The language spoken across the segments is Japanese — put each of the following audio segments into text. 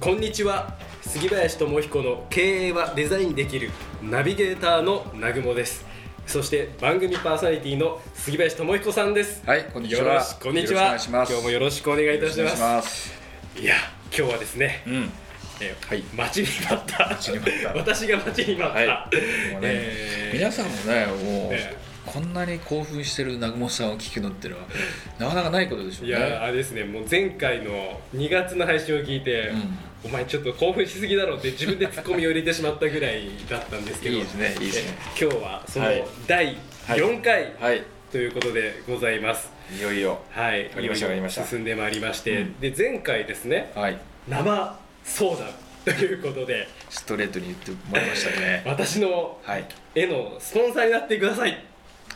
こんにちは。杉林智彦の経営はデザインできるナビゲーターの南雲です。そして番組パーソナリティの杉林智彦さんです。はいこんにちは。よろしくお願いします。今日もよろしくお願いいたします。いや今日はですね、うん。えーはい。待ちに待った。私が待ちに待った、はい。ね、えー皆さんもねもう、えこんなに興奮してる南雲さんを聞くのっていうのはなかなかないことでしょうね。いやあれですね。もう前回の2月の配信を聞いて、うん。お前ちょっと興奮しすぎだろって自分でツッコミを入れてしまったぐらいだったんですけどいいですねいいですね。え今日はそのはい。第4回はい。ということでございます。いよいよ。はい。わかりましたいよいよわかりました。進んでまいりまして、うん。で前回ですねはい。生相談ということでストレートに言ってもらいましたね。私のはい。絵のスポンサーになってください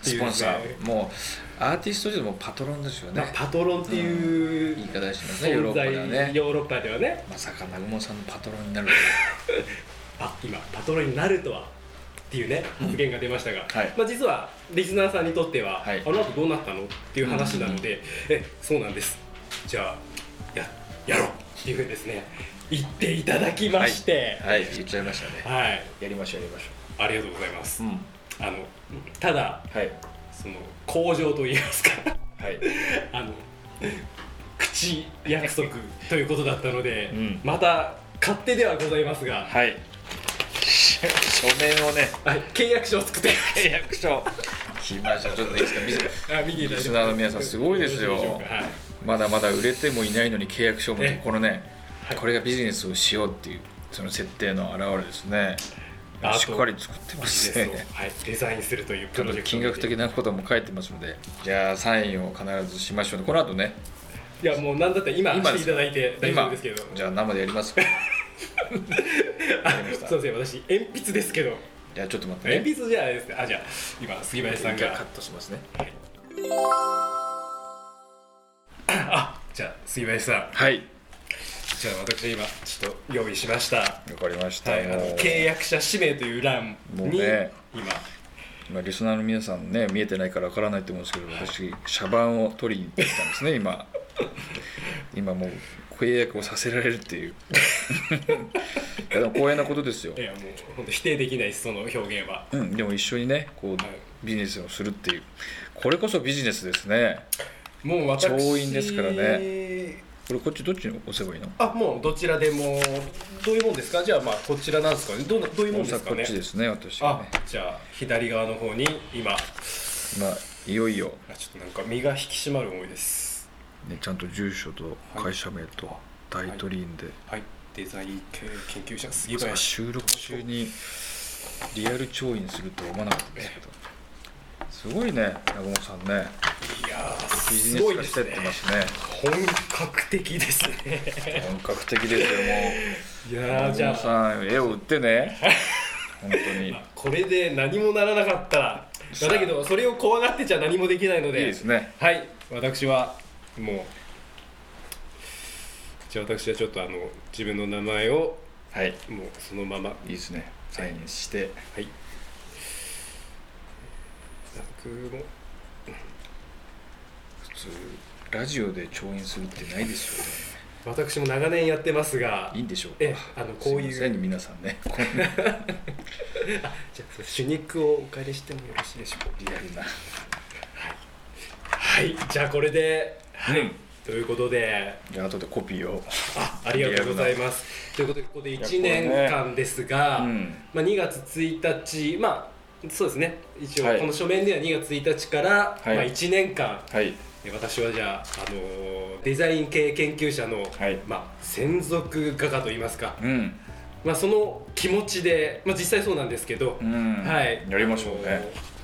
スポンサねー。もうアーティストでもパトロンですよね、まあ、パトロンっていう言い方しますね。ヨーロッパではね。ヨーロッパではね。まさか南雲さんのパトロンになる。あ今パトロンになるとはっていうね発言が出ましたが、はい。まあ、実はリスナーさんにとっては、はい。あの後どうなったのっていう話なので、えそうなんです。じゃあややろうっていうふうにですね言っていただきまして。はい。言っちゃいましたね。はい、やりましょうやりましありがとうございます、ょううんあのただはい。その向上といいますか。はい。あの口約束ということだったので、うん。また勝手ではございますが、はい。書面をね。はい、契約書を作って。契約書。来ましたちょっといいですか？見せて。あ見ていただいて。リスナーの皆さんすごいですよ。はい。まだまだ売れてもいないのに契約書を持ってえ。このね、はい。これがビジネスをしようっていうその設定の表れですねあとしっかり作ってますね。はい、デザインするというちょっと金額的ななことも書いてますので。じゃあサインを必ずしましょうねこの後ね。いやもうなんだったら今今していただいて大丈夫ですけどじゃあ生でやりますか？あやりましたそうですね私鉛筆ですけど。じゃあちょっと待ってね。鉛筆じゃないですね。あじゃあ今杉林さんが。カットしますね。あじゃあ杉林さん。はいじゃあ私今ちょっと用意しました。わかりました、はい、あの契約者氏名という欄に、もうね今。今リスナーの皆さんね見えてないからわからないと思うんですけど私茶番を取りに行ってきたんですね今。今もう契約をさせられるっていう。いやでも光栄なことですよ。い、やもう本当否定できないその表現は。うん、でも一緒にねこうはい。ビジネスをするっていう。これこそビジネスですね。もう私調印ですからこれこっちどっちに押せばいいの？あもうどちらでも。どういうもんですか？じゃあまあこちらなんですか？ねどうどういうもんですかね？こっちですね私はあねじゃあ左側の方に今。あ今いよいよ、ちょっとなんか身が引き締まる思いです。ね、ちゃんと住所と会社名と大取り印で、はい。デザイン系研究者杉林。収録中にリアル調印するとは思わなかったですけどすごいね南雲さんね。いやービジすネス化してってますね。本格的ですね。本格的ですよもいうやーじゃあ。さん絵を売ってね。本当に。いいこれで何もならなかったら。まあだけどそれを怖がってちゃ何もできないので。ですね。はい。私はもう。じゃあ私はちょっとあの自分の名前をはい。もうそのまま。いいですね。サインして。はい僕も普通ラジオで調印するってないですよね。私も長年やってますが。いいんでしょうか？えあのこういう。すません皆さんね。じゃあ主肉をお借りしてもよろしいでしょうか？リアルな。はい。じゃあこれで。はい、うん。ということで。じゃあ後でコピーを。あありがとうございます。ということでここで1年間ですが、うん。まあ、2月1日まあそうですね。一応はい。この書面では2月1日から、はい。まあ、1年間。はい。え私はじゃあ、あのーデザイン系研究者の、はい。まあ、専属画家といいますか、うん。まあ、その気持ちで、まあ、実際そうなんですけど、うん。はい。やりましょうね。あのー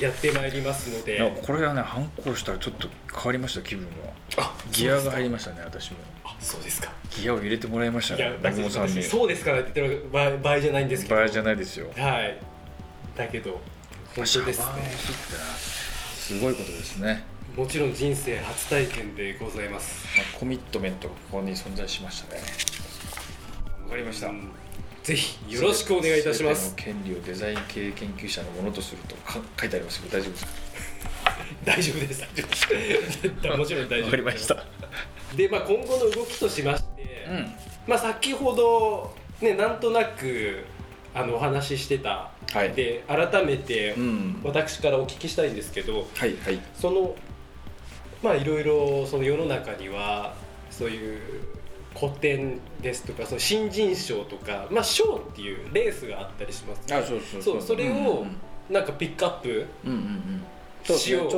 やってまいりますのいやでこれはね反抗したらちょっと変わりました気分が。あギアが入りまましたね私も。あそうですか。ギアを入れてもらいましたいやねさんに。そうですかって言ってる場合場合じゃないんですけど。場合じゃないですよ。はいだけど本当ですシャバーをね。すごいことですね、もちろん人生初体験でございます。まあ、コミットメントがここに存在しましたね。わかりました。うん。ぜひよろしくお願いいたします。全ての権利をデザイン系研究者のものとするとか書いてありますけど大丈夫ですか？大丈夫です。大丈夫です。もちろん大丈夫わかりました。で、まあ、今後の動きとしまして、うん。まあ、先ほど、ね、なんとなくあのお話ししてた、はい。で改めてうん。私からお聞きしたいんですけどはいはい。そのまあいろいろその世の中にはそういう古典ですとかその新人賞とか、まあ、賞っていうレースがあったりします。あそうそうそう。それをなんかピックアップうんう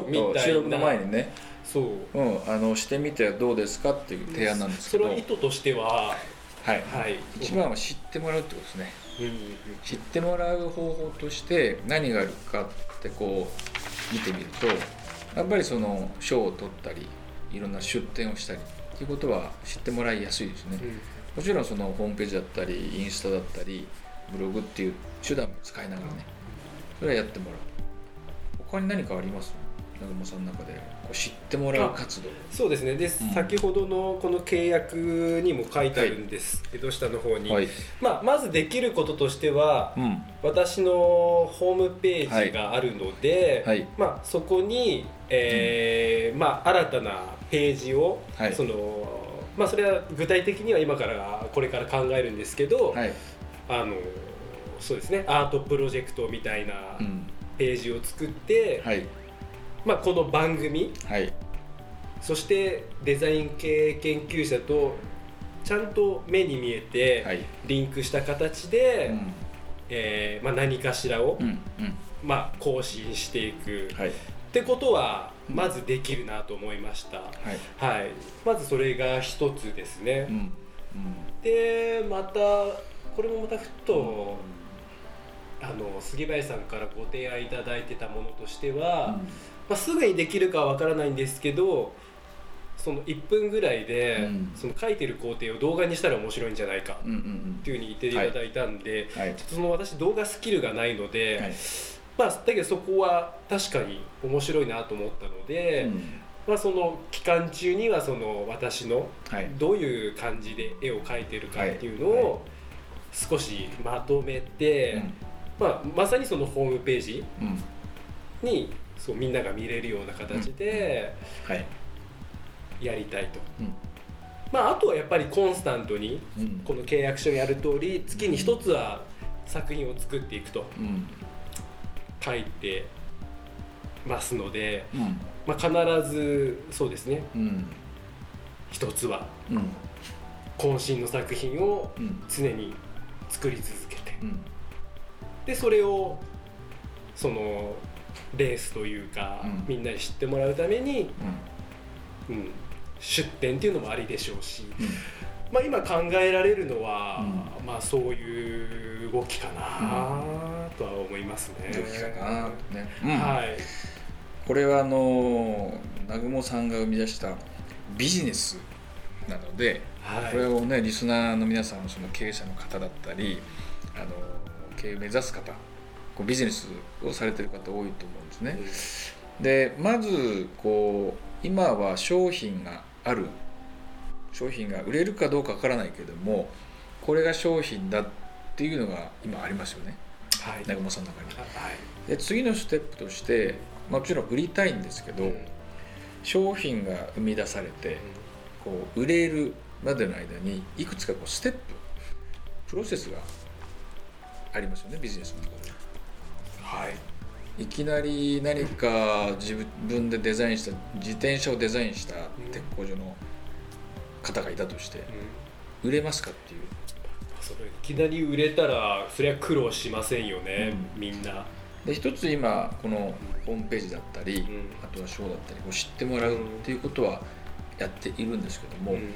みたいな。前にね、そう。うん、あのしてみてはどうですかっていう提案なんですけど、それは意図としてははい、はい。一番は知ってもらうってことですね。うんうん知ってもらう方法として何があるかってこう見てみるとやっぱりその賞を取ったりいろんな出展をしたりっていうことは知ってもらいやすいですね。もちろんそのホームページだったりインスタだったりブログっていう手段も使いながらねそれはやってもらう。他に何かあります？南雲さんの中でこう知ってもらう活動。そうですね。で、先ほどのこの契約にも書いてあるんですけど、下の方に、はい。まあ、まずできることとしてはうん。私のホームページがあるので、はい。まあ、そこに、えーまあ、新たなページを、はい。そのまあ、それは具体的には今からこれから考えるんですけど、はい。あのそうですね。アートプロジェクトみたいなうん。ページを作って、はいまあ、この番組。はい。そしてデザイン系研究者とちゃんと目に見えてはい。リンクした形で、うん。えーまあ、何かしらを、うんうん。まあ、更新していく、はい。ってことはまずできるなと思いました、はい。はい、まずそれが一つですね、うん。うん。でまたこれもまたふと、あの杉林さんからご提案いただいてたものとしては、まあ、すぐにできるかはわからないんですけどその1分ぐらいで、うん。その書いてる工程を動画にしたら面白いんじゃないかっていうふうに言っていただいたんで、はい。ちょっとその私動画スキルがないので、はい。まあ、だけどそこは確かに面白いなと思ったので、うん。まあ、その期間中にはその私のはい。どういう感じで絵を描いてるかっていうのを少しまとめて、まあ、まさにそのホームページにそうみんなが見れるような形ではい。やりたいと、うん。まあ、あとはやっぱりコンスタントにうん。この契約書にある通り月に一つは作品を作っていくとうん。書いてますので、うん。まあ、必ずそうですね。うん。一つはうん。渾身の作品をうん。常に作り続けて。うん。でそれをそのレースというか、うん。みんなに知ってもらうために、うん、出店っていうのもありでしょうし、まあ、今考えられるのは、まあ、そういう動きかなとは思いますね。どうきかなね。はい、これはあの南雲さんが生み出したビジネスなのではい。これをねリスナーの皆さんその経営者の方だったりあの経営を目指す方こうビジネスをされてる方多いと思うんですね。でまずこう今は商品がある。商品が売れるかどうかわからないけどもこれが商品だっていうのが今ありますよね。はい。南雲さんの中に。はい。で次のステップとしてもちろん売りたいんですけど、うん。商品が生み出されてこう売れるまでの間にいくつかこうステッププロセスがありますよねビジネスの中で。はい。いきなり何か自分でデザインした自転車をデザインした鉄工所の方がいたとしてうん。売れますかっていう。それいきなり売れたらそれは苦労しませんよね、うん。みんな。で一つ今このホームページだったり、ん。あとはショーだったりこう知ってもらうっていうことはやっているんですけども、うん。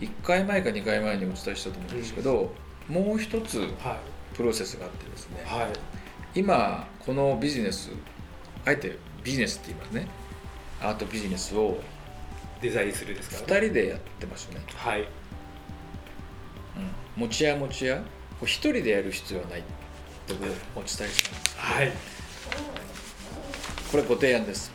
1回前か2回前にお伝えしたと思うんですけど、もう一つはプロセスがあってですねいはい今このビジネスあえてビジネスって言いますね。アートビジネスをデザインするです2か？らね人でやってますよね、はい。うん、持ち屋持ち屋こう1人でやる必要はないってことをお伝えしたんです。はい。これご提案です。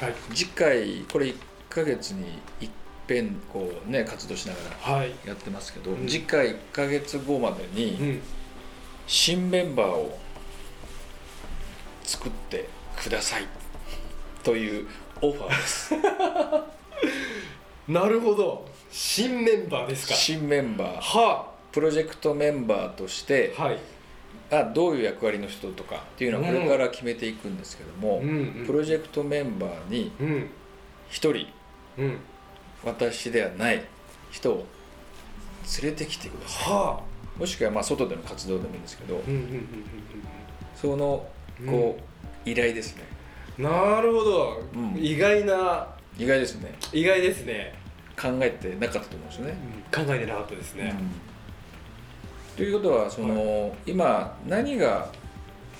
はい。次回これ1ヶ月にいっぺんこうね活動しながらはい。やってますけど、うん。次回1ヶ月後までにうん。新メンバーを作ってください。というオファーです。なるほど。新メンバーですか。新メンバー。は。プロジェクトメンバーとしてあはい。あどういう役割の人とかっていうのはこれから決めていくんですけども、うんうん。プロジェクトメンバーにうん。1人うん。私ではない人を連れてきてくださはあ。いもしくはまあ外での活動でもいいんですけどうんうんうん。そのこう、依頼ですね。うんなるほど、うん。意外な。意外ですね。意外ですね、考えてなかったと思うんですよね、考えてなかったですね、ということはその、今何が、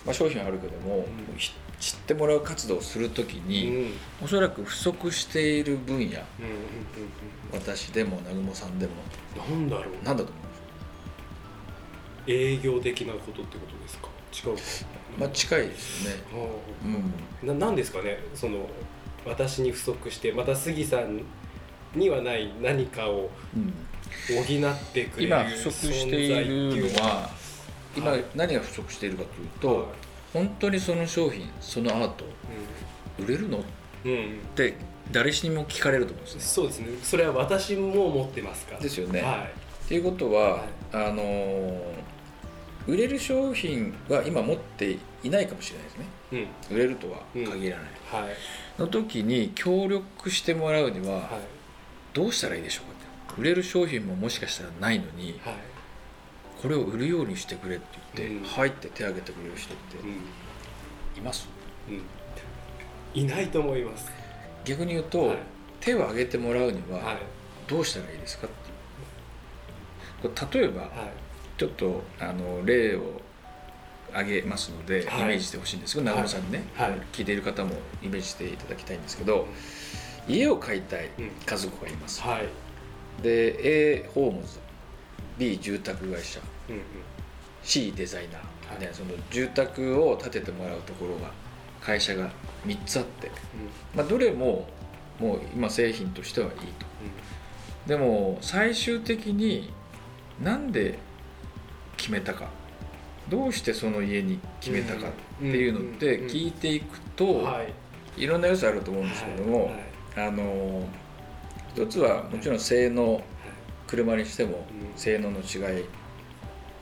まあ、商品はあるけども、ん。ひ知ってもらう活動をするときうん、に、うん。うんおそらく不足している分野うんうん私でも南雲さんでもうんなんだろう。何だと思います？営業的なことってことですか？違うかまあ近いですよね、はうん、あななんですかね？その私に不足してまた杉さんにはない何かを補ってくれる今不足しているのは今は。い何が不足しているかというと、はい。本当にその商品そのアート売れるの？っうん、うん、て誰しにも聞かれると思うんですね。そうですね。それは私も持ってますから。ですよね。はっていうことは、はい。あのー売れる商品は今持っていないかもしれないですね。い、うん、売れるとは限らない、はい。の時に協力してもらうにははい。どうしたらいいでしょうかって。売れる商品ももしかしたらないのにはい。これを売るようにしてくれって言って、うん。入って手挙げてくれる人ってうん。います？うん。いないと思います。逆に言うと、はい。手を挙げてもらうにはどうしたらいいですかって例えばはいちょっとあの例を挙げますので、はい。イメージしてほしいんですけど長野さんにね、はい。はい聞いている方もイメージしていただきたいんですけど家を買いたいうん。家族がいます、はい。で A ホームズ B 住宅会社うんうん。C デザイナー、はい。ね、その住宅を建ててもらうところが会社が3つあって、まあ、どれももう今製品としてはいいと。でも最終的になんで決めたか。どうしてその家に決めたかっていうのってうん聞いていくうとい。いろんな要素あると思うんですけども、あの一つはもちろん性能車にしてもうん。性能の違い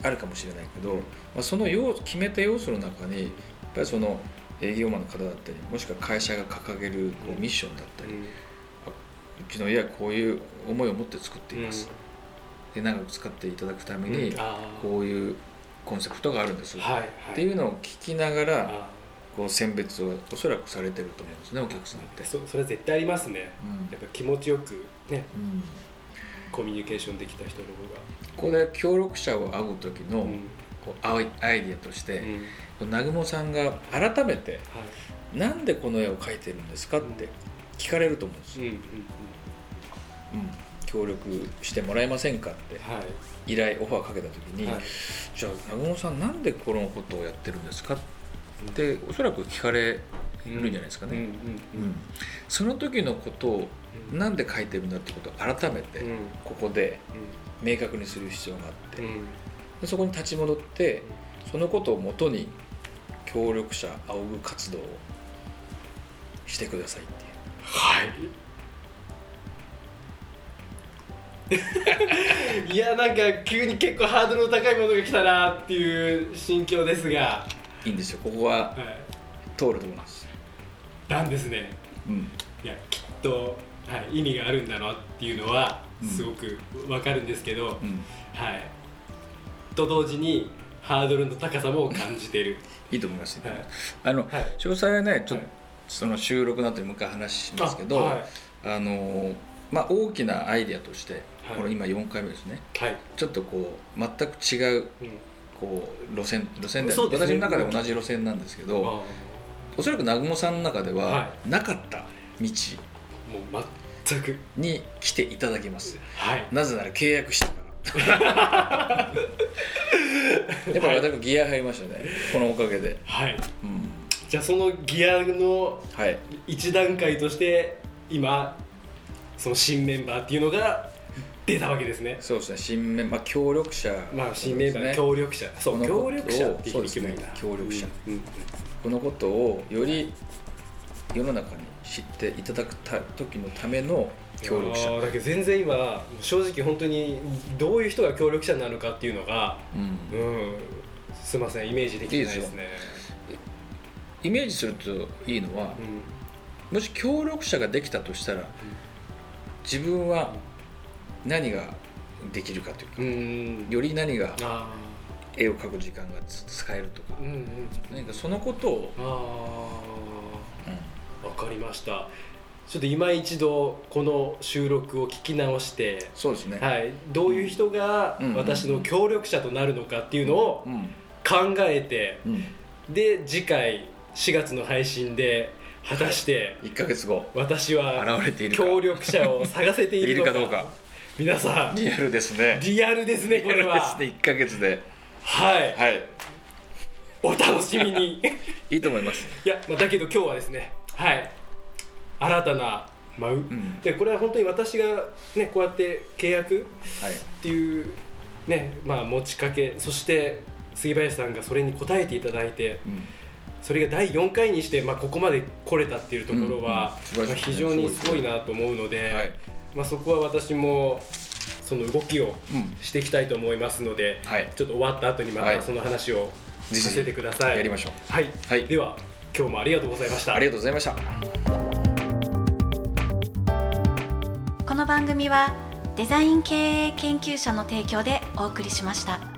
あるかもしれないけど、まあ、その要決めた要素の中にやっぱりその営業マンの方だったりもしくは会社が掲げるこうミッションだったり、うちの家はこういう思いを持って作っています、で長く使っていただくためにこういうコンセプトがあるんです、っていうのを聞きながらあこう選別をおそらくされてると思うんですねお客さんって。ー。そそれは絶対ありますね。うん。やっぱ気持ちよくねうん。コミュニケーションできた人の方が。ここで協力者を会う時のうん。こうアイアイディアとして、うん。南雲さんが改めてはい。なんでこの絵を描いてるんですかって聞かれると思うんですよ、うんうんうん。うん協力してもらえませんかってはい。依頼オファーかけた時に、はい。じゃあ南雲さんなんでこのことをやってるんですかっておそらく聞かれるんじゃないですかね、うんうんうん。その時のことをうんなんで書いてるんだってことを改めてうん。ここで明確にする必要があって、でそこに立ち戻ってそのことをもとに協力者仰ぐ活動をしてくださいっていう。はいいやなんか急に結構ハードルの高いものが来たなっていう心境ですが、いいんですよ。ここははい、通ると思います、なんですね。うん、いやきっと、はい、意味があるんだなっていうのはうん。すごくわかるんですけど、うん、はい。と同時にハードルの高さも感じている。いいと思います、はい。あのはい。詳細はねちょっと、はい。その収録の後にもう一回話しますけどあ、はい。のまあ大きなアイデアとして、はい。これ今4回目ですね。はい。ちょっとこう全く違ううん。こう路線路線でね。私の中で同じ路線なんですけど、おそらく南雲さんの中でははなかった道。もう全く。に来ていただきます。はい。なぜなら契約したから。やっぱ私ギア入りましたね。このおかげで、はい。うん、じゃあそのギアのはい。一段階として今その新メンバーっていうのが出たわけですね。そうですね。新メンバー協力者まあ新メンバー協力者。そう協力者っていうふうに決めるんだ協力者。うんうん。このことをより世の中に知っていただくた時のための協力者。だけど全然今正直本当にどういう人が協力者なのかっていうのがうん。うんすいませんイメージできてないですね。イメージするといいのはもし協力者ができたとしたら自分は何ができるかというかうん。うんより何があ絵を描く時間がつ使えるとかーうんうん。何かそのことを、ああわかりました。ちょっと今一度この収録を聞き直してそうですね、はい、どういう人がうん。私の協力者となるのかっていうのをうん。考えてうん、で次回4月の配信で果たして1か月後。私は協力者を探せているのか。いるかどうか皆さん。リアルですね。リアルですねこれは。ですね1か月で。はい。はい。お楽しみに。いいと思います。いや、まあ、だけど今日はですねはい。新たな、まあうん。でこれは本当に私がねこうやって契約はい。っていうねまあ持ちかけそして杉林さんがそれに応えていただいてうん。それが第4回にして、まあ、ここまで来れたっていうところは、うん。うん。素晴らしいまあ非常にすごいなと思うので、はいまあ、そこは私もその動きをうんしていきたいと思いますので、はい。ちょっと終わった後にまはい。たその話をさせてください。やりましょう。はい、はい。では今日もありがとうございました。ありがとうございました。この番組はデザイン経営研究者の提供でお送りしました。